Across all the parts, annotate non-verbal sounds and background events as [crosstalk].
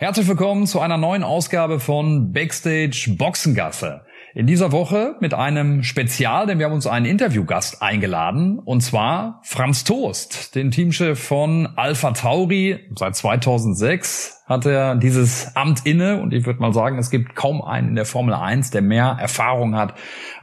Herzlich willkommen zu einer neuen Ausgabe von Backstage Boxengasse. In dieser Woche mit einem Spezial, denn wir haben uns einen Interviewgast eingeladen, und zwar Franz Toast, den Teamchef von Alpha Tauri seit 2006 hat er dieses Amt inne und ich würde mal sagen, es gibt kaum einen in der Formel 1, der mehr Erfahrung hat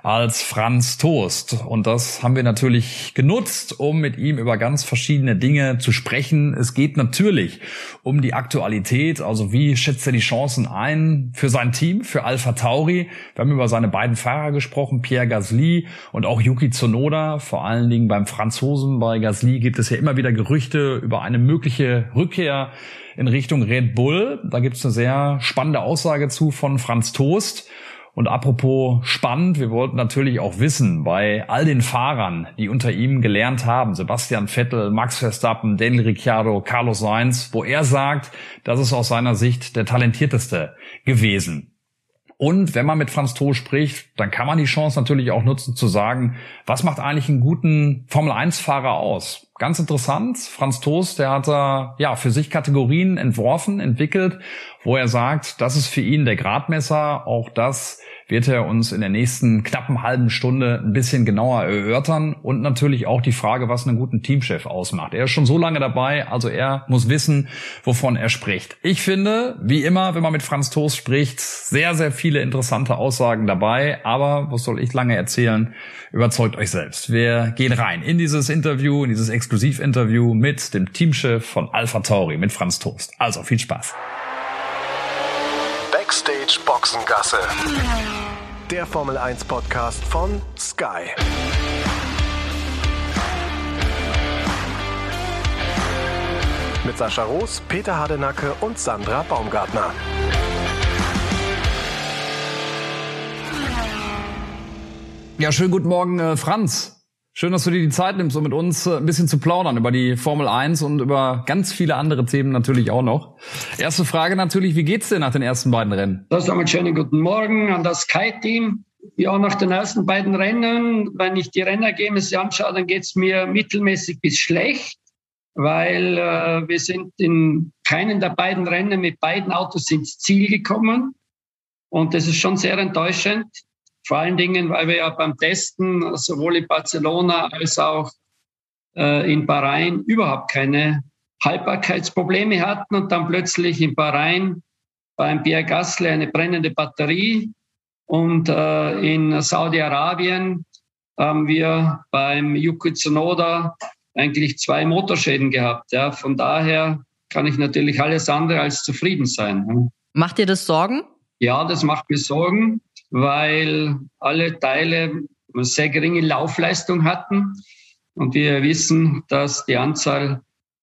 als Franz Toast. Und das haben wir natürlich genutzt, um mit ihm über ganz verschiedene Dinge zu sprechen. Es geht natürlich um die Aktualität, also wie schätzt er die Chancen ein für sein Team, für Alpha Tauri. Wir haben über seine beiden Fahrer gesprochen, Pierre Gasly und auch Yuki Tsunoda, vor allen Dingen beim Franzosen. Bei Gasly gibt es ja immer wieder Gerüchte über eine mögliche Rückkehr in Richtung Red Bull. Da gibt es eine sehr spannende Aussage zu von Franz Toast. Und apropos spannend, wir wollten natürlich auch wissen, bei all den Fahrern, die unter ihm gelernt haben, Sebastian Vettel, Max Verstappen, Daniel Ricciardo, Carlos Sainz, wo er sagt, das ist aus seiner Sicht der talentierteste gewesen. Und wenn man mit Franz Toast spricht, dann kann man die Chance natürlich auch nutzen zu sagen, was macht eigentlich einen guten Formel-1-Fahrer aus? Ganz interessant, Franz Toast, der hat da ja für sich Kategorien entworfen, entwickelt, wo er sagt, das ist für ihn der Gradmesser, auch das wird er uns in der nächsten knappen halben Stunde ein bisschen genauer erörtern und natürlich auch die Frage, was einen guten Teamchef ausmacht. Er ist schon so lange dabei, also er muss wissen, wovon er spricht. Ich finde, wie immer, wenn man mit Franz Toast spricht, sehr, sehr viele interessante Aussagen dabei, aber was soll ich lange erzählen? Überzeugt euch selbst. Wir gehen rein in dieses Interview, in dieses Exklusivinterview mit dem Teamchef von Alpha Tauri, mit Franz Toast. Also viel Spaß. Backstage Boxengasse. Der Formel 1 Podcast von Sky. Mit Sascha Roos, Peter Hardenacke und Sandra Baumgartner. Ja, schönen guten Morgen, äh, Franz. Schön, dass du dir die Zeit nimmst, um mit uns äh, ein bisschen zu plaudern über die Formel 1 und über ganz viele andere Themen natürlich auch noch. Erste Frage natürlich, wie geht's dir nach den ersten beiden Rennen? Das einen schönen guten Morgen an das Sky-Team. Ja, nach den ersten beiden Rennen, wenn ich die Rennergebnisse anschaue, dann geht's mir mittelmäßig bis schlecht, weil äh, wir sind in keinen der beiden Rennen mit beiden Autos ins Ziel gekommen. Und das ist schon sehr enttäuschend. Vor allen Dingen, weil wir ja beim Testen sowohl in Barcelona als auch äh, in Bahrain überhaupt keine Haltbarkeitsprobleme hatten und dann plötzlich in Bahrain beim Pierre Gasly eine brennende Batterie und äh, in Saudi-Arabien haben wir beim Yuki Tsunoda eigentlich zwei Motorschäden gehabt. Ja. Von daher kann ich natürlich alles andere als zufrieden sein. Macht dir das Sorgen? Ja, das macht mir Sorgen weil alle Teile sehr geringe Laufleistung hatten. Und wir wissen, dass die Anzahl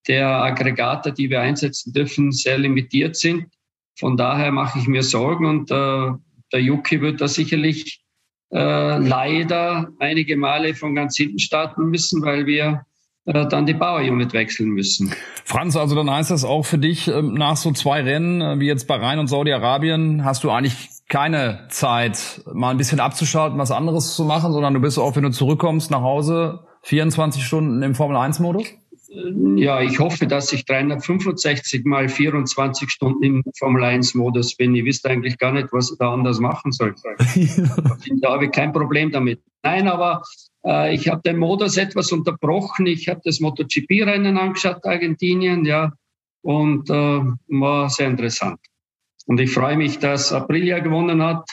der Aggregate, die wir einsetzen dürfen, sehr limitiert sind. Von daher mache ich mir Sorgen und äh, der Yuki wird da sicherlich äh, leider einige Male von ganz hinten starten müssen, weil wir äh, dann die Power Unit wechseln müssen. Franz, also dann heißt das auch für dich, ähm, nach so zwei Rennen äh, wie jetzt Bahrain und Saudi-Arabien, hast du eigentlich keine Zeit, mal ein bisschen abzuschalten, was anderes zu machen, sondern du bist auch, wenn du zurückkommst nach Hause, 24 Stunden im Formel-1-Modus? Ja, ich hoffe, dass ich 365 mal 24 Stunden im Formel-1-Modus bin. Ich wüsste eigentlich gar nicht, was ich da anders machen soll. [laughs] da habe ich kein Problem damit. Nein, aber äh, ich habe den Modus etwas unterbrochen. Ich habe das MotoGP-Rennen angeschaut, Argentinien, ja, und äh, war sehr interessant. Und ich freue mich, dass Aprilia gewonnen hat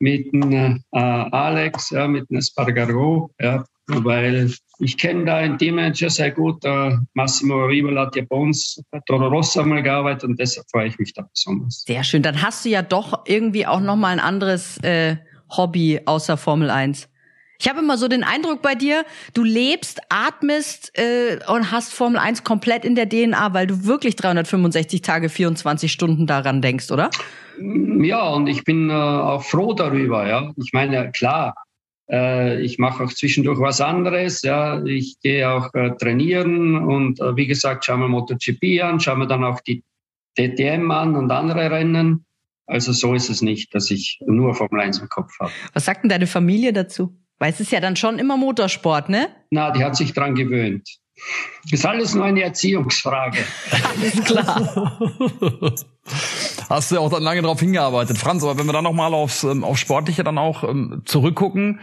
mit äh, Alex, ja, mit Espargaro, ja, weil ich kenne da einen Teammanager sehr gut. Äh, Massimo Rival hat ja bei uns bei Toro Rosso mal gearbeitet und deshalb freue ich mich da besonders. Sehr schön. Dann hast du ja doch irgendwie auch nochmal ein anderes äh, Hobby außer Formel 1. Ich habe immer so den Eindruck bei dir, du lebst, atmest äh, und hast Formel 1 komplett in der DNA, weil du wirklich 365 Tage, 24 Stunden daran denkst, oder? Ja, und ich bin äh, auch froh darüber. Ja, ich meine, klar, äh, ich mache auch zwischendurch was anderes. Ja, ich gehe auch äh, trainieren und äh, wie gesagt, schauen wir MotoGP an, schauen wir dann auch die DTM an und andere Rennen. Also so ist es nicht, dass ich nur Formel 1 im Kopf habe. Was sagt denn deine Familie dazu? Weil es ist ja dann schon immer Motorsport, ne? Na, die hat sich dran gewöhnt. Ist alles nur eine Erziehungsfrage. [laughs] Alles klar. hast du ja auch dann lange darauf hingearbeitet, Franz. Aber wenn wir dann nochmal aufs, ähm, auf Sportliche dann auch ähm, zurückgucken,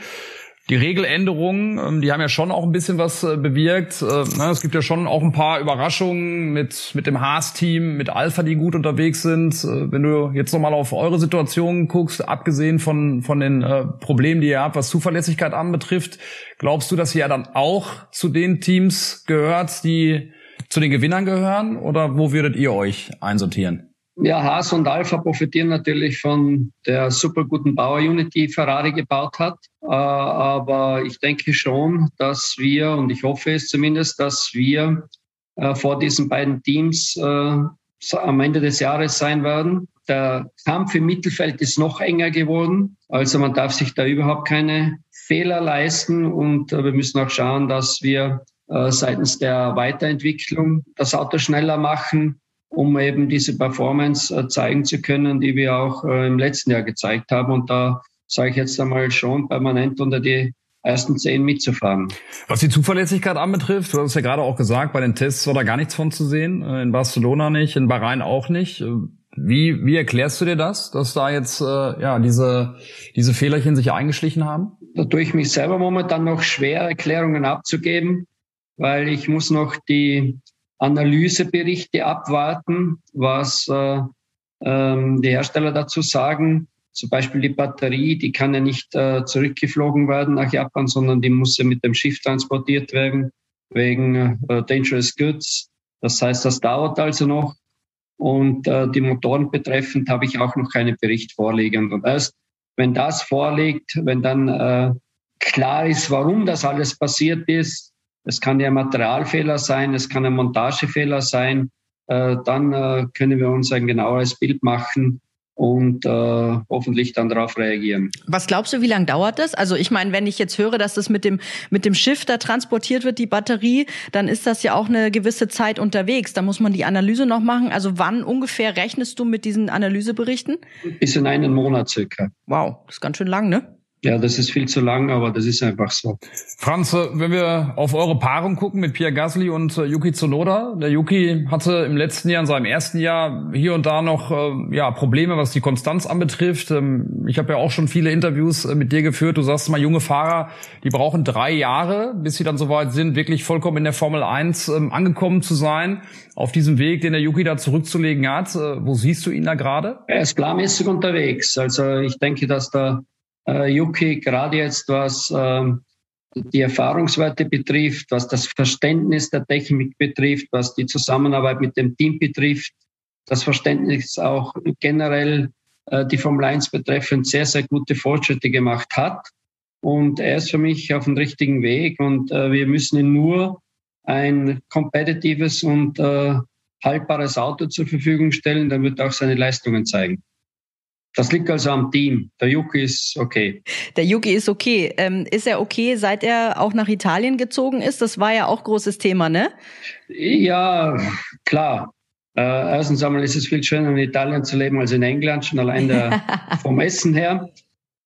die Regeländerungen, ähm, die haben ja schon auch ein bisschen was äh, bewirkt. Äh, ne, es gibt ja schon auch ein paar Überraschungen mit, mit dem Haas-Team, mit Alpha, die gut unterwegs sind. Äh, wenn du jetzt nochmal auf eure Situation guckst, abgesehen von, von den Problemen, die ihr habt, was Zuverlässigkeit anbetrifft, glaubst du, dass ihr ja dann auch zu den Teams gehört, die zu den Gewinnern gehören? Oder wo würdet ihr euch einsortieren? Ja, Haas und Alpha profitieren natürlich von der super guten Bauer-Unit, die Ferrari gebaut hat. Äh, aber ich denke schon, dass wir, und ich hoffe es zumindest, dass wir äh, vor diesen beiden Teams äh, am Ende des Jahres sein werden. Der Kampf im Mittelfeld ist noch enger geworden. Also man darf sich da überhaupt keine Fehler leisten. Und wir müssen auch schauen, dass wir seitens der Weiterentwicklung das Auto schneller machen um eben diese Performance äh, zeigen zu können, die wir auch äh, im letzten Jahr gezeigt haben. Und da sage ich jetzt einmal schon permanent unter die ersten zehn mitzufahren. Was die Zuverlässigkeit anbetrifft, du hast ja gerade auch gesagt, bei den Tests war da gar nichts von zu sehen. Äh, in Barcelona nicht, in Bahrain auch nicht. Wie, wie erklärst du dir das, dass da jetzt äh, ja diese, diese Fehlerchen sich eingeschlichen haben? Da tue ich mich selber momentan noch schwer, Erklärungen abzugeben, weil ich muss noch die Analyseberichte abwarten, was äh, ähm, die Hersteller dazu sagen. Zum Beispiel die Batterie, die kann ja nicht äh, zurückgeflogen werden nach Japan, sondern die muss ja mit dem Schiff transportiert werden wegen äh, Dangerous Goods. Das heißt, das dauert also noch. Und äh, die Motoren betreffend habe ich auch noch keinen Bericht vorliegend. Und erst wenn das vorliegt, wenn dann äh, klar ist, warum das alles passiert ist, es kann ja Materialfehler sein, es kann ein Montagefehler sein. Äh, dann äh, können wir uns ein genaueres Bild machen und äh, hoffentlich dann darauf reagieren. Was glaubst du, wie lange dauert das? Also ich meine, wenn ich jetzt höre, dass das mit dem mit dem Schiff da transportiert wird, die Batterie, dann ist das ja auch eine gewisse Zeit unterwegs. Da muss man die Analyse noch machen. Also wann ungefähr rechnest du mit diesen Analyseberichten? Bis in einen Monat circa. Wow, das ist ganz schön lang, ne? Ja, das ist viel zu lang, aber das ist einfach so. Franz, wenn wir auf eure Paarung gucken mit Pierre Gasly und äh, Yuki Tsunoda, der Yuki hatte im letzten Jahr, in seinem ersten Jahr hier und da noch äh, ja Probleme, was die Konstanz anbetrifft. Ähm, ich habe ja auch schon viele Interviews äh, mit dir geführt. Du sagst mal, junge Fahrer, die brauchen drei Jahre, bis sie dann soweit sind, wirklich vollkommen in der Formel 1 ähm, angekommen zu sein. Auf diesem Weg, den der Yuki da zurückzulegen hat, wo siehst du ihn da gerade? Er ist planmäßig unterwegs. Also ich denke, dass da äh, Yuki, gerade jetzt was ähm, die Erfahrungswerte betrifft, was das Verständnis der Technik betrifft, was die Zusammenarbeit mit dem Team betrifft, das Verständnis auch generell äh, die Formel 1 betreffend sehr, sehr gute Fortschritte gemacht hat. Und er ist für mich auf dem richtigen Weg und äh, wir müssen ihm nur ein kompetitives und äh, haltbares Auto zur Verfügung stellen, dann wird er auch seine Leistungen zeigen. Das liegt also am Team. Der Yuki ist okay. Der Yuki ist okay. Ähm, ist er okay, seit er auch nach Italien gezogen ist? Das war ja auch großes Thema, ne? Ja, klar. Äh, erstens einmal ist es viel schöner in Italien zu leben als in England, schon allein der, [laughs] vom Essen her.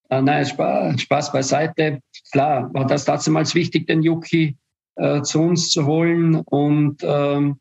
Äh, nein, Spaß, Spaß beiseite. Klar, war das damals wichtig, den Yuki äh, zu uns zu holen und ähm,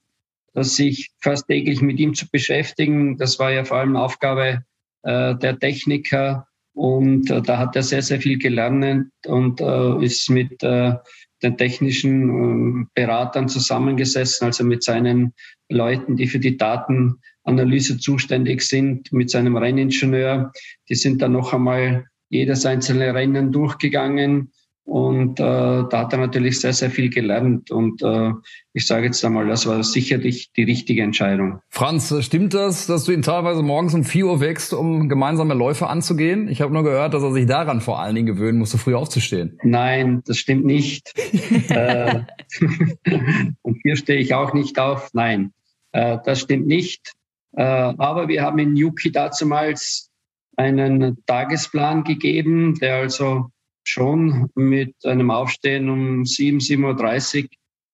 sich fast täglich mit ihm zu beschäftigen. Das war ja vor allem Aufgabe äh, der Techniker. Und äh, da hat er sehr, sehr viel gelernt und äh, ist mit äh, den technischen äh, Beratern zusammengesessen, also mit seinen Leuten, die für die Datenanalyse zuständig sind, mit seinem Renningenieur. Die sind dann noch einmal jedes einzelne Rennen durchgegangen und äh, da hat er natürlich sehr, sehr viel gelernt. Und äh, ich sage jetzt einmal, das war sicherlich die richtige Entscheidung. Franz, stimmt das, dass du ihn teilweise morgens um 4 Uhr wächst, um gemeinsame Läufe anzugehen? Ich habe nur gehört, dass er sich daran vor allen Dingen gewöhnen musste, früh aufzustehen. Nein, das stimmt nicht. [laughs] äh, [laughs] und hier stehe ich auch nicht auf. Nein, äh, das stimmt nicht. Äh, aber wir haben in Yuki damals einen Tagesplan gegeben, der also schon mit einem Aufstehen um 7, 7.30 Uhr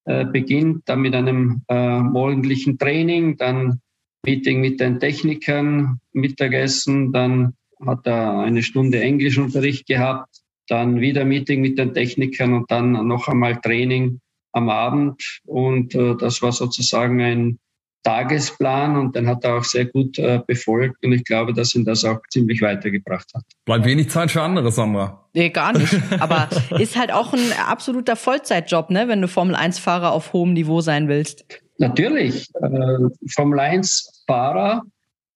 äh, beginnt, dann mit einem äh, morgendlichen Training, dann Meeting mit den Technikern, Mittagessen, dann hat er eine Stunde Englischunterricht gehabt, dann wieder Meeting mit den Technikern und dann noch einmal Training am Abend. Und äh, das war sozusagen ein Tagesplan und den hat er auch sehr gut äh, befolgt und ich glaube, dass ihn das auch ziemlich weitergebracht hat. Bleibt wenig Zeit für andere, Sandra. Nee, gar nicht. [laughs] Aber ist halt auch ein absoluter Vollzeitjob, ne, wenn du Formel 1-Fahrer auf hohem Niveau sein willst. Natürlich. Äh, Formel 1-Fahrer,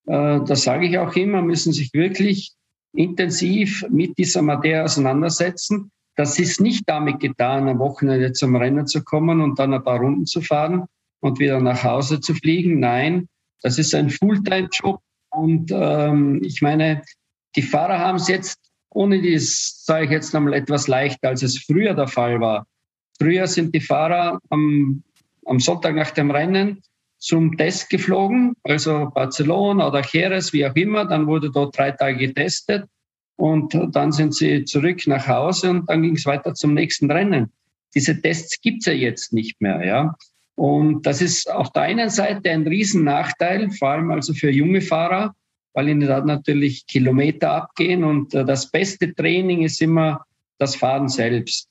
äh, das sage ich auch immer, müssen sich wirklich intensiv mit dieser Materie auseinandersetzen. Das ist nicht damit getan, am Wochenende zum Rennen zu kommen und dann ein paar Runden zu fahren, und wieder nach Hause zu fliegen. Nein, das ist ein Fulltime-Job. Und ähm, ich meine, die Fahrer haben es jetzt, ohne dies sage ich jetzt nochmal etwas leichter, als es früher der Fall war. Früher sind die Fahrer am, am Sonntag nach dem Rennen zum Test geflogen, also Barcelona oder Jerez, wie auch immer. Dann wurde dort drei Tage getestet und dann sind sie zurück nach Hause und dann ging es weiter zum nächsten Rennen. Diese Tests gibt's ja jetzt nicht mehr. Ja. Und das ist auf der einen Seite ein Riesennachteil, vor allem also für junge Fahrer, weil ihnen da natürlich Kilometer abgehen und äh, das beste Training ist immer das Fahren selbst.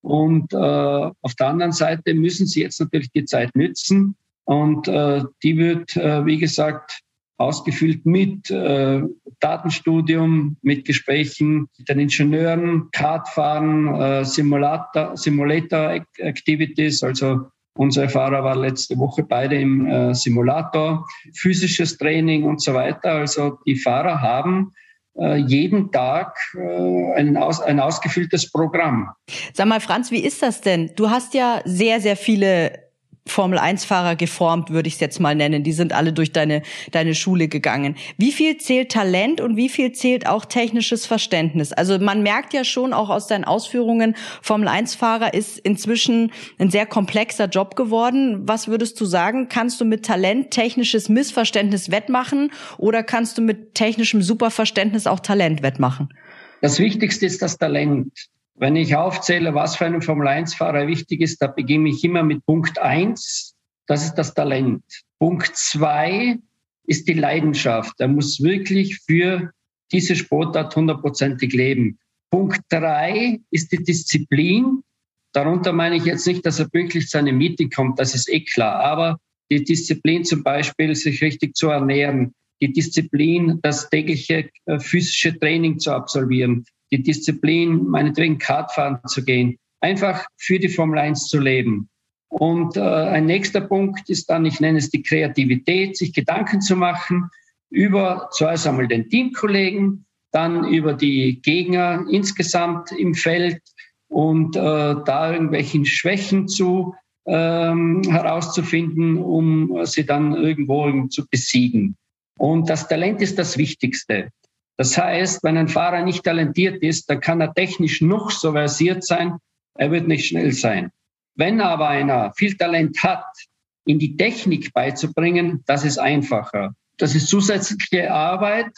Und äh, auf der anderen Seite müssen sie jetzt natürlich die Zeit nützen und äh, die wird, äh, wie gesagt, ausgefüllt mit äh, Datenstudium, mit Gesprächen mit den Ingenieuren, Kartfahren, äh, Simulator, Simulator Activities, also Unsere Fahrer waren letzte Woche beide im äh, Simulator, physisches Training und so weiter. Also die Fahrer haben äh, jeden Tag äh, ein, aus, ein ausgefülltes Programm. Sag mal, Franz, wie ist das denn? Du hast ja sehr, sehr viele Formel-1-Fahrer geformt, würde ich es jetzt mal nennen. Die sind alle durch deine, deine Schule gegangen. Wie viel zählt Talent und wie viel zählt auch technisches Verständnis? Also man merkt ja schon auch aus deinen Ausführungen, Formel-1-Fahrer ist inzwischen ein sehr komplexer Job geworden. Was würdest du sagen? Kannst du mit Talent technisches Missverständnis wettmachen oder kannst du mit technischem Superverständnis auch Talent wettmachen? Das Wichtigste ist das Talent. Wenn ich aufzähle, was für einen Formel-1-Fahrer wichtig ist, da beginne ich immer mit Punkt eins. Das ist das Talent. Punkt zwei ist die Leidenschaft. Er muss wirklich für diese Sportart hundertprozentig leben. Punkt drei ist die Disziplin. Darunter meine ich jetzt nicht, dass er pünktlich zu einem Meeting kommt, das ist eh klar. Aber die Disziplin zum Beispiel, sich richtig zu ernähren, die Disziplin, das tägliche äh, physische Training zu absolvieren, die Disziplin, meinetwegen Kartfahren zu gehen, einfach für die Formel 1 zu leben. Und äh, ein nächster Punkt ist dann, ich nenne es die Kreativität, sich Gedanken zu machen über zuerst einmal den Teamkollegen, dann über die Gegner insgesamt im Feld und äh, da irgendwelchen Schwächen zu ähm, herauszufinden, um sie dann irgendwo zu besiegen. Und das Talent ist das Wichtigste. Das heißt, wenn ein Fahrer nicht talentiert ist, dann kann er technisch noch so versiert sein, er wird nicht schnell sein. Wenn aber einer viel Talent hat, in die Technik beizubringen, das ist einfacher. Das ist zusätzliche Arbeit,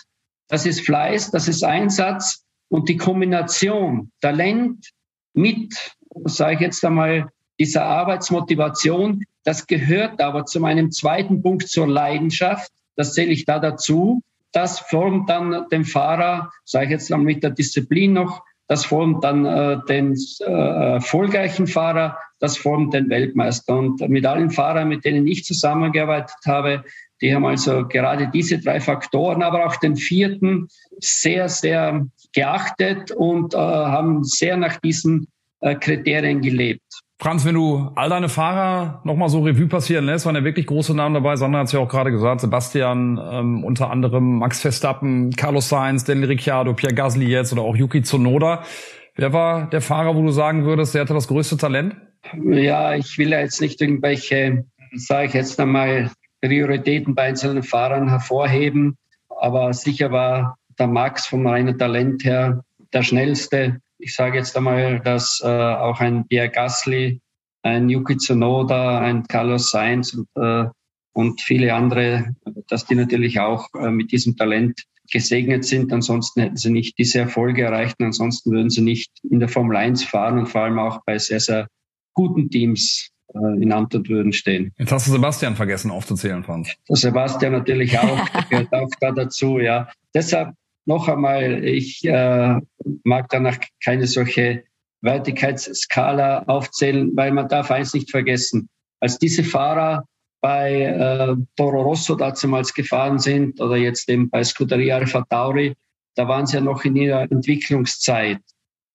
das ist Fleiß, das ist Einsatz und die Kombination Talent mit, sage ich jetzt einmal, dieser Arbeitsmotivation, das gehört aber zu meinem zweiten Punkt zur Leidenschaft. Das zähle ich da dazu das formt dann den Fahrer, sage ich jetzt mal mit der Disziplin noch, das formt dann äh, den äh, erfolgreichen Fahrer, das formt den Weltmeister. Und mit allen Fahrern, mit denen ich zusammengearbeitet habe, die haben also gerade diese drei Faktoren, aber auch den vierten sehr, sehr geachtet und äh, haben sehr nach diesen äh, Kriterien gelebt. Franz, wenn du all deine Fahrer nochmal so Revue passieren lässt, waren ja wirklich große Namen dabei. Sandra hat es ja auch gerade gesagt. Sebastian, ähm, unter anderem Max Verstappen, Carlos Sainz, Daniel Ricciardo, Pierre Gasly jetzt oder auch Yuki Tsunoda. Wer war der Fahrer, wo du sagen würdest, der hatte das größte Talent? Ja, ich will ja jetzt nicht irgendwelche, sage ich jetzt einmal, Prioritäten bei einzelnen Fahrern hervorheben. Aber sicher war der Max vom reinen Talent her der schnellste ich sage jetzt einmal, dass äh, auch ein Pierre Gasly, ein Yuki Tsunoda, ein Carlos Sainz und, äh, und viele andere, dass die natürlich auch äh, mit diesem Talent gesegnet sind. Ansonsten hätten sie nicht diese Erfolge erreicht und ansonsten würden sie nicht in der Formel 1 fahren und vor allem auch bei sehr, sehr guten Teams äh, in Amt und Würden stehen. Jetzt hast du Sebastian vergessen aufzuzählen, Franz. Sebastian natürlich auch, gehört auch da dazu, ja. Deshalb noch einmal, ich äh, mag danach keine solche Wertigkeitsskala aufzählen, weil man darf eins nicht vergessen. Als diese Fahrer bei äh, Toro Rosso damals gefahren sind oder jetzt eben bei Scuderia Alfa Tauri, da waren sie ja noch in ihrer Entwicklungszeit.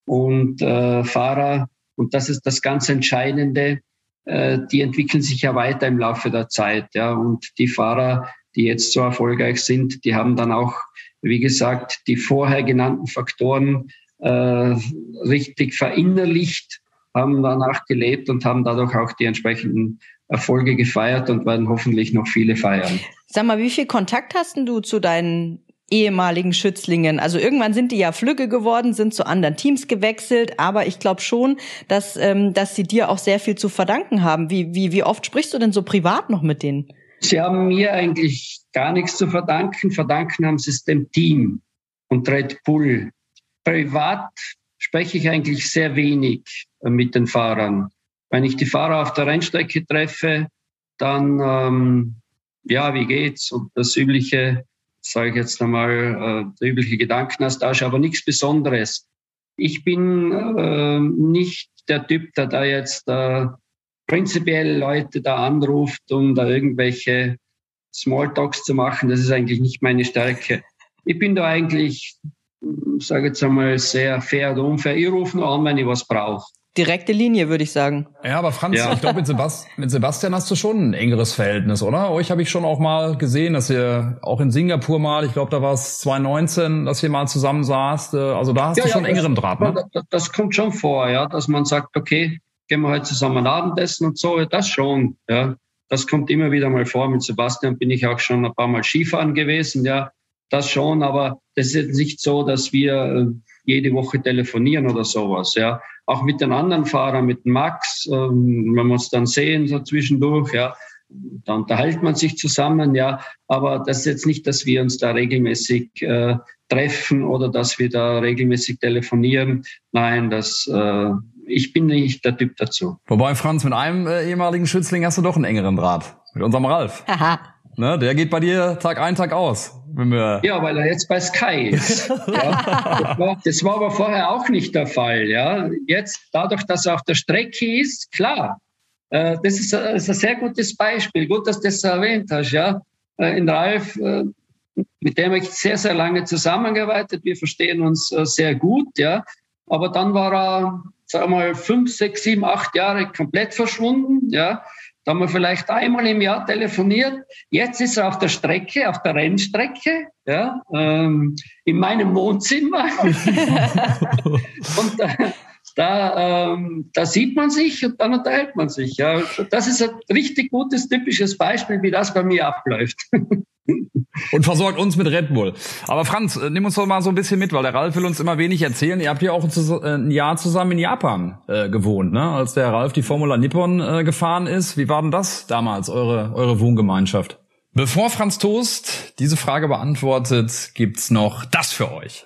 Und äh, Fahrer, und das ist das ganz Entscheidende, äh, die entwickeln sich ja weiter im Laufe der Zeit. Ja. Und die Fahrer, die jetzt so erfolgreich sind, die haben dann auch, wie gesagt, die vorher genannten Faktoren äh, richtig verinnerlicht, haben danach gelebt und haben dadurch auch die entsprechenden Erfolge gefeiert und werden hoffentlich noch viele feiern. Sag mal, wie viel Kontakt hast du zu deinen ehemaligen Schützlingen. Also irgendwann sind die ja Flügge geworden, sind zu anderen Teams gewechselt, aber ich glaube schon, dass, ähm, dass sie dir auch sehr viel zu verdanken haben. Wie, wie, wie oft sprichst du denn so privat noch mit denen? Sie haben mir eigentlich gar nichts zu verdanken. Verdanken haben sie es dem Team und Red Bull. Privat spreche ich eigentlich sehr wenig mit den Fahrern. Wenn ich die Fahrer auf der Rennstrecke treffe, dann, ähm, ja, wie geht's? Und das übliche, sage ich jetzt einmal, äh, der übliche Gedankenaustausch, aber nichts Besonderes. Ich bin äh, nicht der Typ, der da jetzt äh, prinzipiell Leute da anruft, um da irgendwelche Smalltalks zu machen. Das ist eigentlich nicht meine Stärke. Ich bin da eigentlich, sage jetzt einmal, sehr fair und unfair. Ich rufe nur an, wenn ich was brauche direkte Linie, würde ich sagen. Ja, aber Franz, ja. ich glaube, mit, Sebast mit, Sebastian hast du schon ein engeres Verhältnis, oder? Euch habe ich schon auch mal gesehen, dass ihr auch in Singapur mal, ich glaube, da war es 2019, dass ihr mal zusammen saßt. Äh, also da hast ja, du schon ja, engeren das, Draht, ne? Das, das, kommt schon vor, ja, dass man sagt, okay, gehen wir heute zusammen Abendessen und so, das schon, ja. Das kommt immer wieder mal vor. Mit Sebastian bin ich auch schon ein paar Mal Skifahren gewesen, ja. Das schon, aber das ist jetzt nicht so, dass wir äh, jede Woche telefonieren oder sowas, ja auch mit den anderen Fahrern, mit Max, ähm, wenn wir uns dann sehen, so zwischendurch, ja, da unterhält man sich zusammen, ja, aber das ist jetzt nicht, dass wir uns da regelmäßig äh, treffen oder dass wir da regelmäßig telefonieren. Nein, das äh, ich bin nicht der Typ dazu. Wobei, Franz, mit einem äh, ehemaligen Schützling hast du doch einen engeren Draht. Mit unserem Ralf. Aha. Ne, der geht bei dir Tag ein, Tag aus. Wenn wir ja, weil er jetzt bei Sky ist. [laughs] ja, das, war, das, war, aber vorher auch nicht der Fall. Ja. Jetzt, dadurch, dass er auf der Strecke ist, klar. Äh, das, ist, das, ist, ein sehr gutes Beispiel. Gut, dass du das erwähnt hast. Ja. Äh, in Ralf, äh, mit dem habe ich sehr, sehr lange zusammengearbeitet. Wir verstehen uns äh, sehr gut. Ja. Aber dann war er, sagen wir mal, fünf, sechs, sieben, acht Jahre komplett verschwunden. Ja da haben wir vielleicht einmal im Jahr telefoniert. Jetzt ist er auf der Strecke, auf der Rennstrecke, ja, ähm, in meinem Wohnzimmer. [laughs] und da, da, ähm, da sieht man sich und dann unterhält man sich. Ja. Das ist ein richtig gutes, typisches Beispiel, wie das bei mir abläuft. [laughs] und versorgt uns mit Red Bull. Aber Franz, äh, nimm uns doch mal so ein bisschen mit, weil der Ralf will uns immer wenig erzählen. Ihr habt ja auch ein äh, Jahr zusammen in Japan äh, gewohnt, ne? Als der Ralf die Formula Nippon äh, gefahren ist. Wie war denn das damals, eure, eure Wohngemeinschaft? Bevor Franz Toast diese Frage beantwortet, gibt's noch das für euch.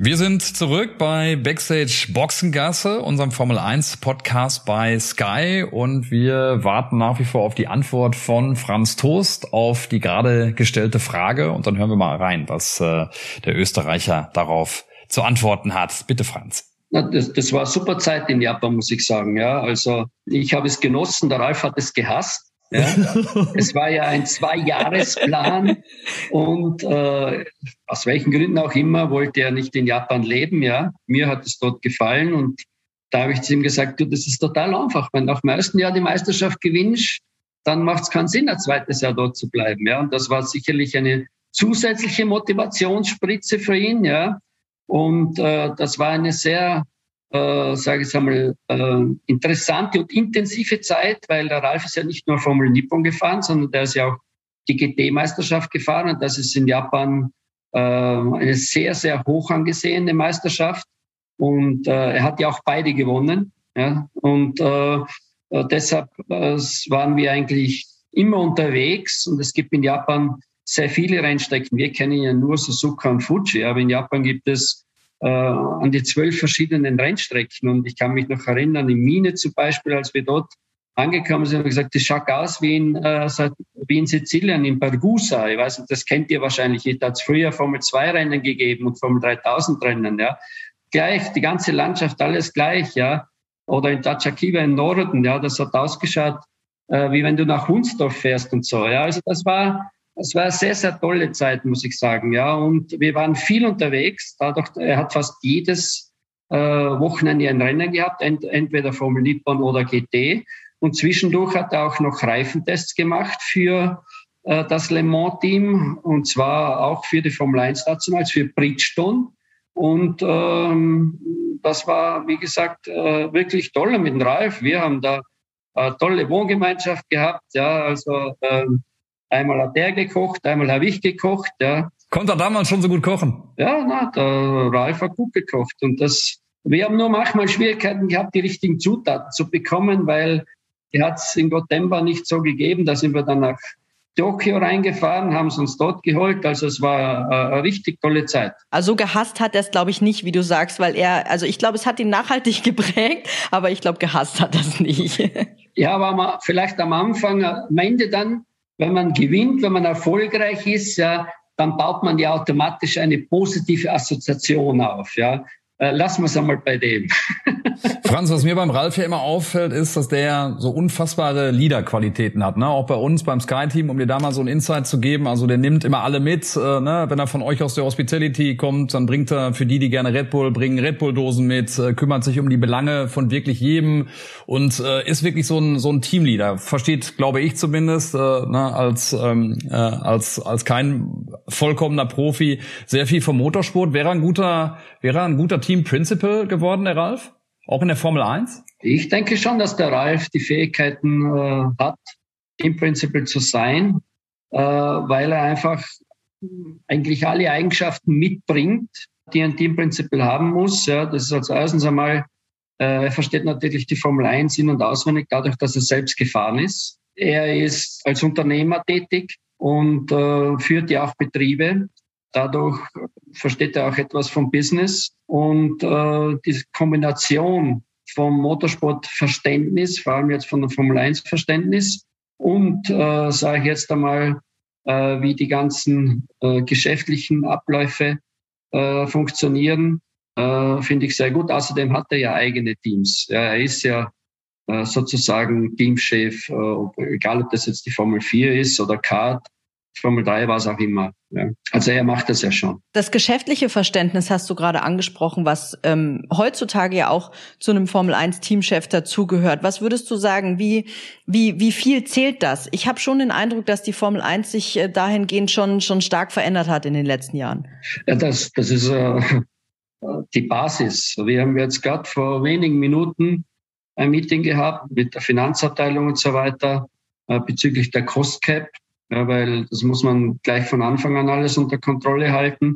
Wir sind zurück bei Backstage Boxengasse, unserem Formel 1 Podcast bei Sky und wir warten nach wie vor auf die Antwort von Franz Toast auf die gerade gestellte Frage und dann hören wir mal rein, was äh, der Österreicher darauf zu antworten hat. Bitte Franz. Na, das, das war super Zeit in Japan, muss ich sagen. Ja, also ich habe es genossen, der Ralf hat es gehasst. Ja? [laughs] es war ja ein Zwei-Jahres-Plan und äh, aus welchen Gründen auch immer wollte er nicht in Japan leben. Ja, mir hat es dort gefallen und da habe ich zu ihm gesagt, du, das ist total einfach. Wenn du nach dem ersten Jahr die Meisterschaft gewinnst, dann macht es keinen Sinn, ein zweites Jahr dort zu bleiben. Ja, und das war sicherlich eine zusätzliche Motivationsspritze für ihn. Ja, und äh, das war eine sehr äh, sage ich einmal, äh, interessante und intensive Zeit, weil der Ralf ist ja nicht nur Formel Nippon gefahren, sondern der ist ja auch die GT-Meisterschaft gefahren und das ist in Japan äh, eine sehr, sehr hoch angesehene Meisterschaft. Und äh, er hat ja auch beide gewonnen. Ja? Und äh, äh deshalb äh, waren wir eigentlich immer unterwegs. Und es gibt in Japan sehr viele Rennstrecken. Wir kennen ja nur Suzuka und Fuji, aber in Japan gibt es äh, an die zwölf verschiedenen Rennstrecken. Und ich kann mich noch erinnern, in Mine zum Beispiel, als wir dort angekommen sind, haben wir gesagt, das schaut aus wie in, äh, wie in Sizilien, in Bargusa. Ich weiß nicht, das kennt ihr wahrscheinlich. Da hat es früher Formel 2 Rennen gegeben und Formel 3000 Rennen, ja. Gleich, die ganze Landschaft, alles gleich, ja. Oder in Tachakiva im Norden, ja, das hat ausgeschaut, äh, wie wenn du nach Hunsdorf fährst und so, ja. Also das war, das war eine sehr, sehr tolle Zeit, muss ich sagen, ja. Und wir waren viel unterwegs. Dadurch, er hat fast jedes äh, Wochenende ein Rennen gehabt, ent, entweder Formel Nippon oder GT. Und zwischendurch hat er auch noch Reifentests gemacht für äh, das Le Mans-Team und zwar auch für die Formel 1 Nationals, für Bridgestone. Und ähm, das war, wie gesagt, äh, wirklich toll mit dem Ralf. Wir haben da eine tolle Wohngemeinschaft gehabt. Ja, also ähm, einmal hat er gekocht, einmal habe ich gekocht. Ja. Konnte er damals schon so gut kochen? Ja, na, der Ralf hat gut gekocht. Und das, wir haben nur manchmal Schwierigkeiten gehabt, die richtigen Zutaten zu bekommen, weil die hat es in Gotemba nicht so gegeben. Da sind wir dann nach Tokio reingefahren, haben es uns dort geholt. Also es war äh, eine richtig tolle Zeit. Also gehasst hat er es, glaube ich, nicht, wie du sagst, weil er, also ich glaube, es hat ihn nachhaltig [laughs] geprägt, aber ich glaube, gehasst hat er es nicht. ja, aber man, vielleicht am Anfang, am Ende dann, wenn man gewinnt, wenn man erfolgreich ist, ja, dann baut man ja automatisch eine positive Assoziation auf. Ja, äh, lassen wir es einmal bei dem. [laughs] Franz, was mir beim Ralf ja immer auffällt, ist, dass der so unfassbare Leader-Qualitäten hat. Ne? Auch bei uns beim Sky-Team, um dir da mal so ein Insight zu geben. Also der nimmt immer alle mit. Äh, ne? Wenn er von euch aus der Hospitality kommt, dann bringt er für die, die gerne Red Bull bringen, Red Bull-Dosen mit, äh, kümmert sich um die Belange von wirklich jedem und äh, ist wirklich so ein, so ein Teamleader. Versteht, glaube ich zumindest, äh, ne? als, ähm, äh, als, als kein vollkommener Profi sehr viel vom Motorsport. Wäre ein guter, wäre ein guter Team Principal geworden, der Ralf? Auch in der Formel 1? Ich denke schon, dass der Ralf die Fähigkeiten äh, hat, Team Principal zu sein, äh, weil er einfach eigentlich alle Eigenschaften mitbringt, die ein Team Principal haben muss. Ja, das ist als erstens einmal, äh, er versteht natürlich die Formel 1 in- und auswendig, dadurch, dass er selbst gefahren ist. Er ist als Unternehmer tätig und äh, führt ja auch Betriebe. Dadurch versteht er auch etwas vom Business und äh, die Kombination vom Motorsportverständnis, vor allem jetzt von der Formel 1 Verständnis und, äh, sage ich jetzt einmal, äh, wie die ganzen äh, geschäftlichen Abläufe äh, funktionieren, äh, finde ich sehr gut. Außerdem hat er ja eigene Teams. Ja, er ist ja äh, sozusagen Teamchef, äh, egal ob das jetzt die Formel 4 ist oder Kart Formel 3 war es auch immer. Ja. Also er macht das ja schon. Das geschäftliche Verständnis hast du gerade angesprochen, was ähm, heutzutage ja auch zu einem Formel 1 Teamchef dazugehört. Was würdest du sagen, wie, wie, wie viel zählt das? Ich habe schon den Eindruck, dass die Formel 1 sich äh, dahingehend schon, schon stark verändert hat in den letzten Jahren. Ja, das, das ist äh, die Basis. Wir haben jetzt gerade vor wenigen Minuten ein Meeting gehabt mit der Finanzabteilung und so weiter äh, bezüglich der Cost Cap ja, weil das muss man gleich von Anfang an alles unter Kontrolle halten.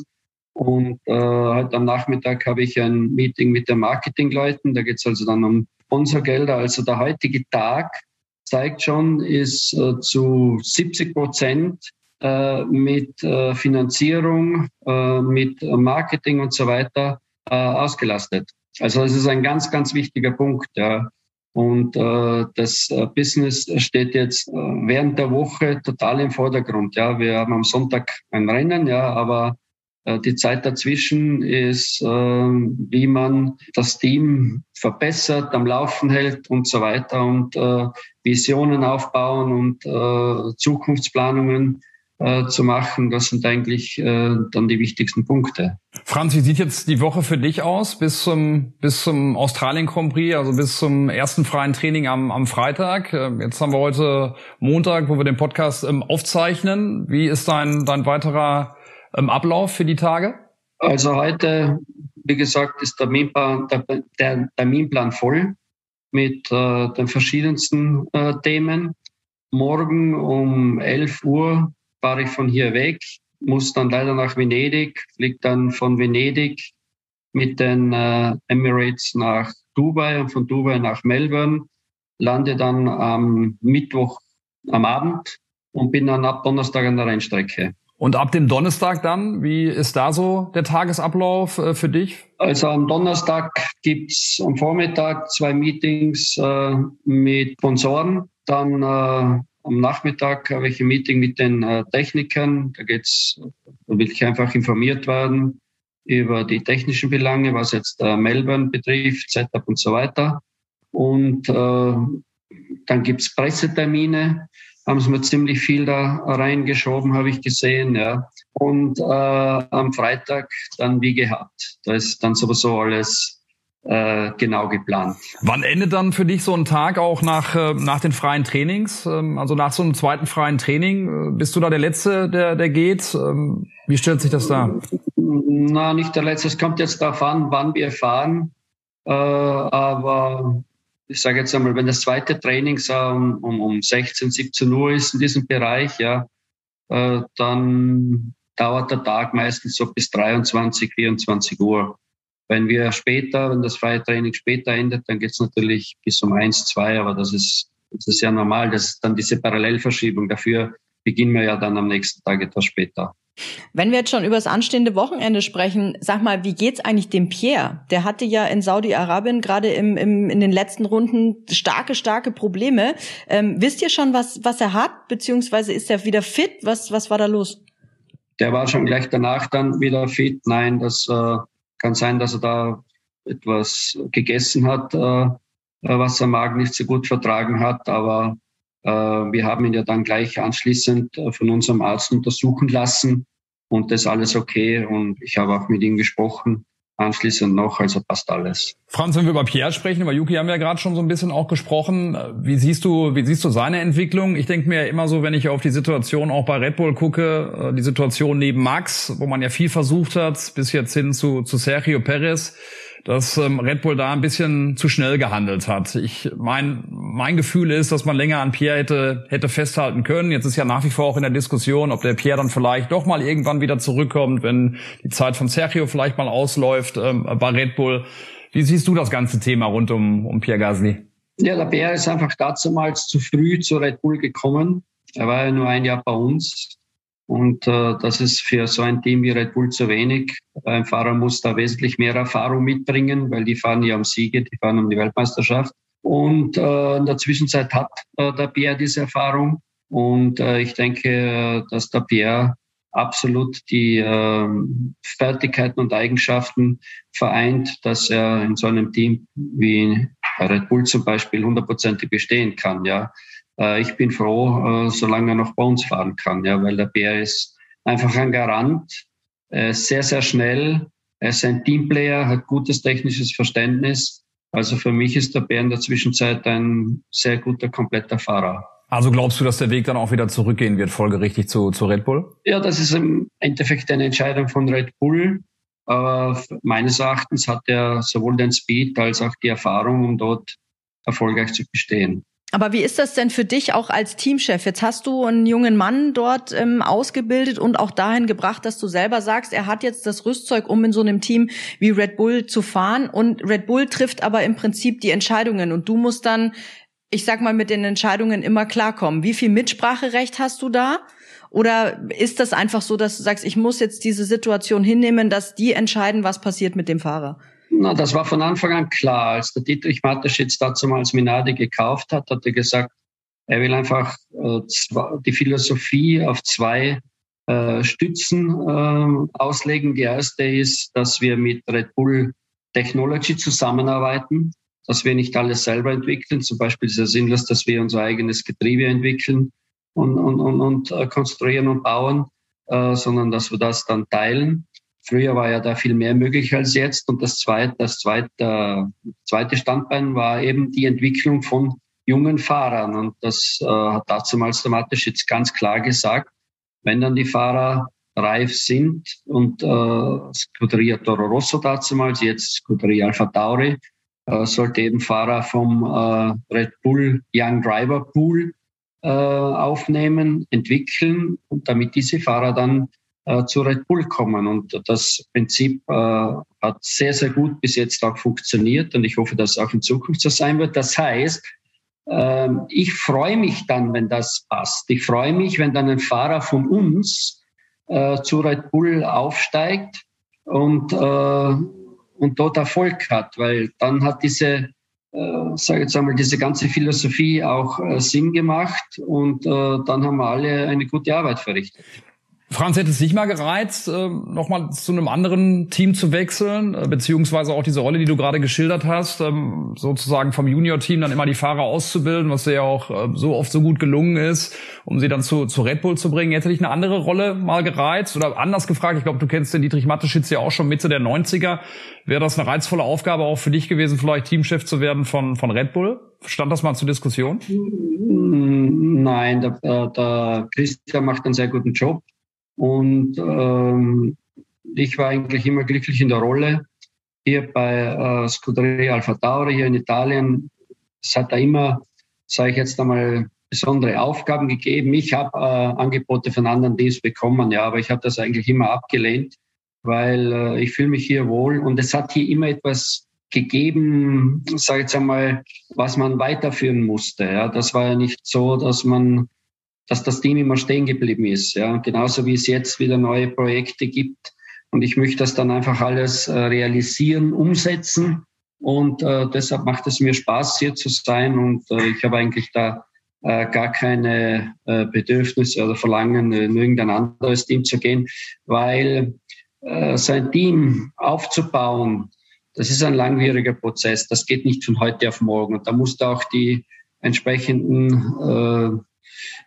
Und äh, heute am Nachmittag habe ich ein Meeting mit den Marketingleuten. Da geht es also dann um Sponsorgelder. Also der heutige Tag zeigt schon, ist äh, zu 70 Prozent äh, mit äh, Finanzierung, äh, mit Marketing und so weiter äh, ausgelastet. Also es ist ein ganz, ganz wichtiger Punkt. Ja. Und äh, das äh, Business steht jetzt äh, während der Woche total im Vordergrund. Ja, wir haben am Sonntag ein Rennen, ja, aber äh, die Zeit dazwischen ist, äh, wie man das Team verbessert, am Laufen hält und so weiter und äh, Visionen aufbauen und äh, Zukunftsplanungen äh, zu machen. Das sind eigentlich äh, dann die wichtigsten Punkte. Franz, wie sieht jetzt die Woche für dich aus bis zum, bis zum Australien Grand Prix, also bis zum ersten freien Training am, am Freitag? Ähm, jetzt haben wir heute Montag, wo wir den Podcast ähm, aufzeichnen. Wie ist dein, dein weiterer ähm, Ablauf für die Tage? Also heute, wie gesagt, ist der Terminplan, der, der Terminplan voll mit äh, den verschiedensten äh, Themen. Morgen um 11 Uhr fahre ich von hier weg muss dann leider nach Venedig, fliegt dann von Venedig mit den äh, Emirates nach Dubai und von Dubai nach Melbourne, lande dann am Mittwoch am Abend und bin dann ab Donnerstag an der Rennstrecke. Und ab dem Donnerstag dann, wie ist da so der Tagesablauf äh, für dich? Also am Donnerstag gibt's am Vormittag zwei Meetings äh, mit Sponsoren. Dann äh, am Nachmittag habe ich ein Meeting mit den äh, Technikern. Da geht's, da will ich einfach informiert werden über die technischen Belange, was jetzt äh, Melbourne betrifft, Setup und so weiter. Und äh, dann gibt's Pressetermine haben sie mir ziemlich viel da reingeschoben, habe ich gesehen. Ja. Und äh, am Freitag dann wie gehabt. Da ist dann sowieso alles genau geplant. Wann endet dann für dich so ein Tag auch nach, äh, nach den freien Trainings? Ähm, also nach so einem zweiten freien Training? Äh, bist du da der Letzte, der, der geht? Ähm, wie stellt sich das da? Na, nicht der Letzte. Es kommt jetzt darauf an, wann wir fahren. Äh, aber ich sage jetzt einmal, wenn das zweite Training so um, um, um 16, 17 Uhr ist in diesem Bereich, ja, äh, dann dauert der Tag meistens so bis 23, 24 Uhr. Wenn wir später, wenn das freie Training später endet, dann geht es natürlich bis um 1, 2, aber das ist, das ist ja normal. Das ist dann diese Parallelverschiebung. Dafür beginnen wir ja dann am nächsten Tag etwas später. Wenn wir jetzt schon über das anstehende Wochenende sprechen, sag mal, wie geht's eigentlich dem Pierre? Der hatte ja in Saudi-Arabien gerade im, im, in den letzten Runden starke, starke Probleme. Ähm, wisst ihr schon, was, was er hat? Beziehungsweise ist er wieder fit? Was, was war da los? Der war schon gleich danach dann wieder fit. Nein, das äh, kann sein, dass er da etwas gegessen hat, äh, was der Magen nicht so gut vertragen hat. Aber äh, wir haben ihn ja dann gleich anschließend äh, von unserem Arzt untersuchen lassen und das alles okay. Und ich habe auch mit ihm gesprochen anschließend noch, also passt alles. Franz, wenn wir über Pierre sprechen, über Yuki haben wir ja gerade schon so ein bisschen auch gesprochen. Wie siehst du, wie siehst du seine Entwicklung? Ich denke mir immer so, wenn ich auf die Situation auch bei Red Bull gucke, äh, die Situation neben Max, wo man ja viel versucht hat, bis jetzt hin zu, zu Sergio Perez, dass ähm, Red Bull da ein bisschen zu schnell gehandelt hat. Ich mein mein Gefühl ist, dass man länger an Pierre hätte hätte festhalten können. Jetzt ist ja nach wie vor auch in der Diskussion, ob der Pierre dann vielleicht doch mal irgendwann wieder zurückkommt, wenn die Zeit von Sergio vielleicht mal ausläuft ähm, bei Red Bull. Wie siehst du das ganze Thema rund um, um Pierre Gasly? Ja, der Pierre ist einfach damals zu früh zu Red Bull gekommen. Er war ja nur ein Jahr bei uns. Und äh, das ist für so ein Team wie Red Bull zu wenig. Ein Fahrer muss da wesentlich mehr Erfahrung mitbringen, weil die fahren ja um Siege, die fahren um die Weltmeisterschaft. Und äh, in der Zwischenzeit hat äh, der Pierre diese Erfahrung. Und äh, ich denke, dass der Pierre absolut die äh, Fertigkeiten und Eigenschaften vereint, dass er in so einem Team wie Red Bull zum Beispiel hundertprozentig bestehen kann. Ja, äh, ich bin froh, äh, solange er noch bei uns fahren kann, ja, weil der Bär ist einfach ein Garant, sehr, sehr schnell, er ist ein Teamplayer, hat gutes technisches Verständnis. Also für mich ist der Bär in der Zwischenzeit ein sehr guter, kompletter Fahrer. Also glaubst du, dass der Weg dann auch wieder zurückgehen wird, folgerichtig zu, zu Red Bull? Ja, das ist im Endeffekt eine Entscheidung von Red Bull. Aber meines Erachtens hat er sowohl den Speed als auch die Erfahrung, um dort erfolgreich zu bestehen. Aber wie ist das denn für dich auch als Teamchef? Jetzt hast du einen jungen Mann dort ähm, ausgebildet und auch dahin gebracht, dass du selber sagst, er hat jetzt das Rüstzeug, um in so einem Team wie Red Bull zu fahren. Und Red Bull trifft aber im Prinzip die Entscheidungen und du musst dann, ich sag mal, mit den Entscheidungen immer klarkommen. Wie viel Mitspracherecht hast du da? Oder ist das einfach so, dass du sagst, ich muss jetzt diese Situation hinnehmen, dass die entscheiden, was passiert mit dem Fahrer? Na, das war von Anfang an klar. Als der Dietrich Mateschitz damals Minardi gekauft hat, hat er gesagt, er will einfach äh, die Philosophie auf zwei äh, Stützen äh, auslegen. Die erste ist, dass wir mit Red Bull Technology zusammenarbeiten, dass wir nicht alles selber entwickeln. Zum Beispiel ist es sinnlos, dass wir unser eigenes Getriebe entwickeln und, und, und, und äh, konstruieren und bauen, äh, sondern dass wir das dann teilen. Früher war ja da viel mehr möglich als jetzt. Und das zweite, das zweite, äh, zweite Standbein war eben die Entwicklung von jungen Fahrern. Und das äh, hat damals der jetzt ganz klar gesagt. Wenn dann die Fahrer reif sind und äh, Scuderia Toro Rosso damals, jetzt Scuderia Alpha Tauri, äh, sollte eben Fahrer vom äh, Red Bull Young Driver Pool äh, aufnehmen, entwickeln und damit diese Fahrer dann äh, zu Red Bull kommen. Und das Prinzip äh, hat sehr, sehr gut bis jetzt auch funktioniert und ich hoffe, dass es auch in Zukunft so sein wird. Das heißt, äh, ich freue mich dann, wenn das passt. Ich freue mich, wenn dann ein Fahrer von uns äh, zu Red Bull aufsteigt und, äh, und dort Erfolg hat, weil dann hat diese äh, sage jetzt einmal, diese ganze Philosophie auch äh, Sinn gemacht und äh, dann haben wir alle eine gute Arbeit verrichtet. Franz, hätte es nicht mal gereizt, äh, nochmal zu einem anderen Team zu wechseln, äh, beziehungsweise auch diese Rolle, die du gerade geschildert hast, ähm, sozusagen vom Junior-Team dann immer die Fahrer auszubilden, was dir ja auch äh, so oft so gut gelungen ist, um sie dann zu, zu Red Bull zu bringen. Hätte dich eine andere Rolle mal gereizt? Oder anders gefragt, ich glaube, du kennst den Dietrich Matteschitz ja auch schon Mitte der 90er. Wäre das eine reizvolle Aufgabe auch für dich gewesen, vielleicht Teamchef zu werden von, von Red Bull? Stand das mal zur Diskussion? Nein, der, der Christian macht einen sehr guten Job. Und ähm, ich war eigentlich immer glücklich in der Rolle. Hier bei äh, Scuderia Alfa Tauri hier in Italien, es hat da immer, sage ich jetzt einmal, besondere Aufgaben gegeben. Ich habe äh, Angebote von anderen Teams bekommen, ja, aber ich habe das eigentlich immer abgelehnt, weil äh, ich fühle mich hier wohl und es hat hier immer etwas gegeben, sage ich jetzt einmal, was man weiterführen musste. Ja, das war ja nicht so, dass man dass das Team immer stehen geblieben ist. Ja, genauso wie es jetzt wieder neue Projekte gibt. Und ich möchte das dann einfach alles äh, realisieren, umsetzen. Und äh, deshalb macht es mir Spaß, hier zu sein. Und äh, ich habe eigentlich da äh, gar keine äh, Bedürfnisse oder Verlangen, in irgendein anderes Team zu gehen, weil äh, sein Team aufzubauen, das ist ein langwieriger Prozess. Das geht nicht von heute auf morgen. Und da musst du auch die entsprechenden äh,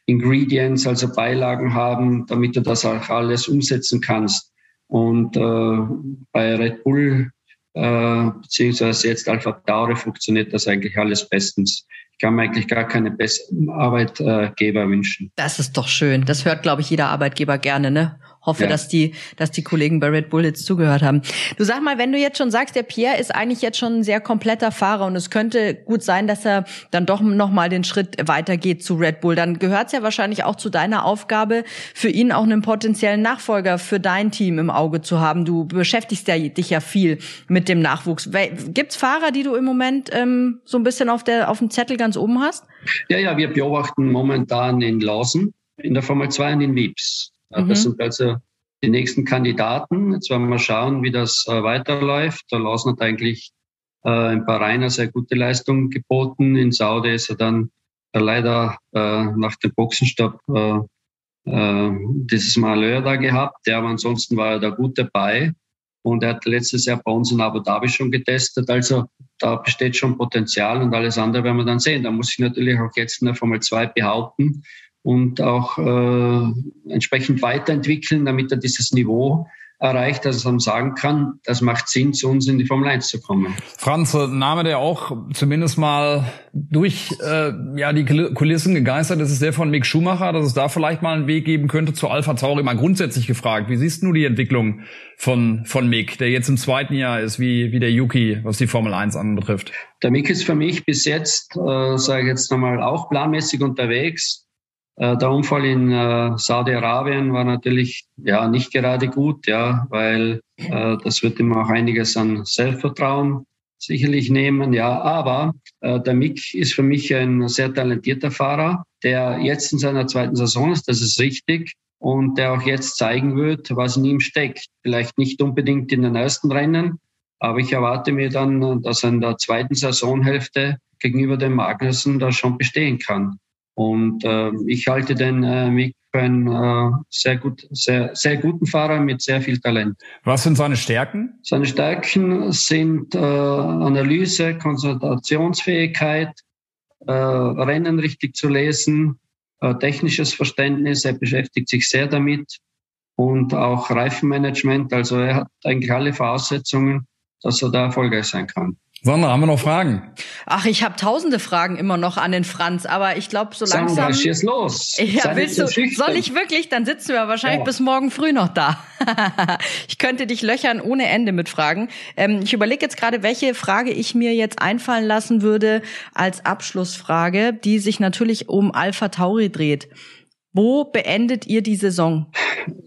Ingredients, also Beilagen haben, damit du das auch alles umsetzen kannst. Und äh, bei Red Bull äh, beziehungsweise jetzt Alpha Tauri funktioniert das eigentlich alles bestens. Ich kann mir eigentlich gar keine besseren Arbeitgeber wünschen. Das ist doch schön. Das hört, glaube ich, jeder Arbeitgeber gerne, ne? Hoffe, ja. dass die, dass die Kollegen bei Red Bull jetzt zugehört haben. Du sag mal, wenn du jetzt schon sagst, der Pierre ist eigentlich jetzt schon ein sehr kompletter Fahrer und es könnte gut sein, dass er dann doch noch mal den Schritt weitergeht zu Red Bull, dann gehört es ja wahrscheinlich auch zu deiner Aufgabe, für ihn auch einen potenziellen Nachfolger für dein Team im Auge zu haben. Du beschäftigst ja, dich ja viel mit dem Nachwuchs. Gibt's Fahrer, die du im Moment ähm, so ein bisschen auf der auf dem Zettel ganz oben hast? Ja, ja, wir beobachten momentan in Lawson in der Formel 2 und in Wiebs. Mhm. Das sind also die nächsten Kandidaten. Jetzt werden wir mal schauen, wie das äh, weiterläuft. Der Lawson hat eigentlich äh, in Bahrain eine sehr gute Leistung geboten. In Saudi ist er dann äh, leider äh, nach dem Boxenstopp äh, äh, dieses Malheur da gehabt. Ja, aber ansonsten war er da gut dabei. Und er hat letztes Jahr bei uns in Abu Dhabi schon getestet. Also da besteht schon Potenzial und alles andere werden wir dann sehen. Da muss ich natürlich auch jetzt in der Formel 2 behaupten und auch äh, entsprechend weiterentwickeln, damit er dieses Niveau erreicht, dass er sagen kann, das macht Sinn, zu uns in die Formel 1 zu kommen. Franz, Name, der auch zumindest mal durch äh, ja die Kulissen gegeistert ist, ist der von Mick Schumacher, dass es da vielleicht mal einen Weg geben könnte zu Alpha Tauri. Mal grundsätzlich gefragt, wie siehst du die Entwicklung von, von Mick, der jetzt im zweiten Jahr ist, wie, wie der Yuki, was die Formel 1 anbetrifft? Der Mick ist für mich bis jetzt, äh, sage ich jetzt nochmal, auch planmäßig unterwegs äh, der Unfall in äh, Saudi-Arabien war natürlich ja nicht gerade gut, ja, weil äh, das wird ihm auch einiges an Selbstvertrauen sicherlich nehmen, ja. Aber äh, der Mick ist für mich ein sehr talentierter Fahrer, der jetzt in seiner zweiten Saison ist, das ist richtig, und der auch jetzt zeigen wird, was in ihm steckt. Vielleicht nicht unbedingt in den ersten Rennen, aber ich erwarte mir dann, dass er in der zweiten Saisonhälfte gegenüber dem Magnussen da schon bestehen kann. Und äh, ich halte den äh, Mick für einen äh, sehr, gut, sehr, sehr guten Fahrer mit sehr viel Talent. Was sind seine Stärken? Seine Stärken sind äh, Analyse, Konzentrationsfähigkeit, äh, Rennen richtig zu lesen, äh, technisches Verständnis. Er beschäftigt sich sehr damit und auch Reifenmanagement. Also er hat eigentlich alle Voraussetzungen, dass er da erfolgreich sein kann. Sandra, haben wir noch Fragen? Ach, ich habe tausende Fragen immer noch an den Franz, aber ich glaube, so langsam. Sandra, schieß los. Ja, Sei willst du, soll ich wirklich? Dann sitzen wir wahrscheinlich ja. bis morgen früh noch da. [laughs] ich könnte dich löchern ohne Ende mit Fragen. Ähm, ich überlege jetzt gerade, welche Frage ich mir jetzt einfallen lassen würde als Abschlussfrage, die sich natürlich um Alpha Tauri dreht. Wo beendet ihr die Saison?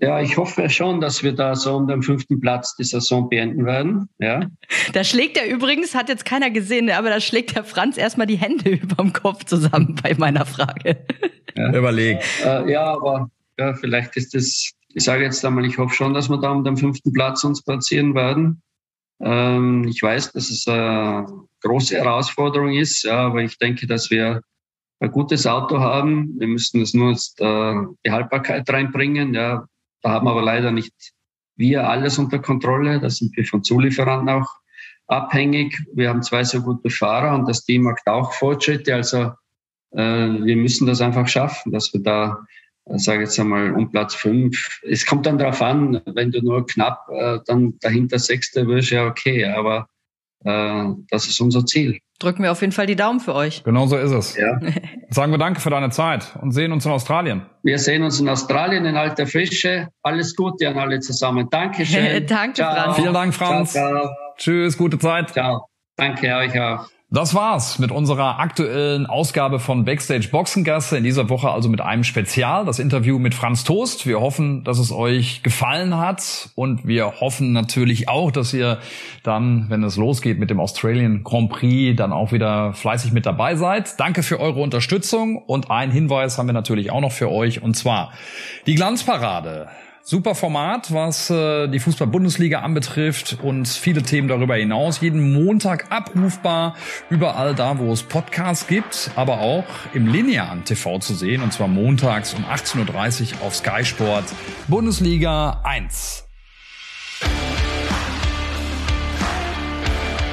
Ja, ich hoffe schon, dass wir da so um den fünften Platz die Saison beenden werden. Ja. Da schlägt er übrigens, hat jetzt keiner gesehen, aber da schlägt der Franz erstmal die Hände [laughs] überm Kopf zusammen bei meiner Frage. Ja. Überlegt. Äh, ja, aber ja, vielleicht ist das, ich sage jetzt einmal, ich hoffe schon, dass wir da um den fünften Platz uns platzieren werden. Ähm, ich weiß, dass es eine große Herausforderung ist, ja, aber ich denke, dass wir ein gutes Auto haben. Wir müssen es nur äh, die Haltbarkeit reinbringen. Ja, da haben aber leider nicht wir alles unter Kontrolle. Da sind wir von Zulieferern auch abhängig. Wir haben zwei so gute Fahrer und das Team macht auch Fortschritte. Also äh, wir müssen das einfach schaffen, dass wir da, äh, sage jetzt einmal, um Platz fünf. Es kommt dann darauf an, wenn du nur knapp äh, dann dahinter Sechste wirst, ja okay, aber äh, das ist unser Ziel. Drücken wir auf jeden Fall die Daumen für euch. Genau so ist es. Ja. Sagen wir danke für deine Zeit und sehen uns in Australien. Wir sehen uns in Australien in alter Frische. Alles Gute an alle zusammen. Dankeschön. [laughs] danke, ciao. Franz. Vielen Dank, Franz. Ciao, ciao. Tschüss, gute Zeit. Ciao. Danke euch auch. Das war's mit unserer aktuellen Ausgabe von Backstage Boxengasse. In dieser Woche also mit einem Spezial, das Interview mit Franz Toast. Wir hoffen, dass es euch gefallen hat und wir hoffen natürlich auch, dass ihr dann, wenn es losgeht mit dem Australian Grand Prix, dann auch wieder fleißig mit dabei seid. Danke für eure Unterstützung und ein Hinweis haben wir natürlich auch noch für euch und zwar die Glanzparade. Super Format, was äh, die Fußball-Bundesliga anbetrifft und viele Themen darüber hinaus. Jeden Montag abrufbar, überall da, wo es Podcasts gibt, aber auch im linearen TV zu sehen, und zwar montags um 18.30 Uhr auf Sky Sport Bundesliga 1.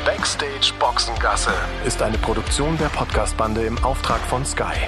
Backstage Boxengasse ist eine Produktion der Podcastbande im Auftrag von Sky.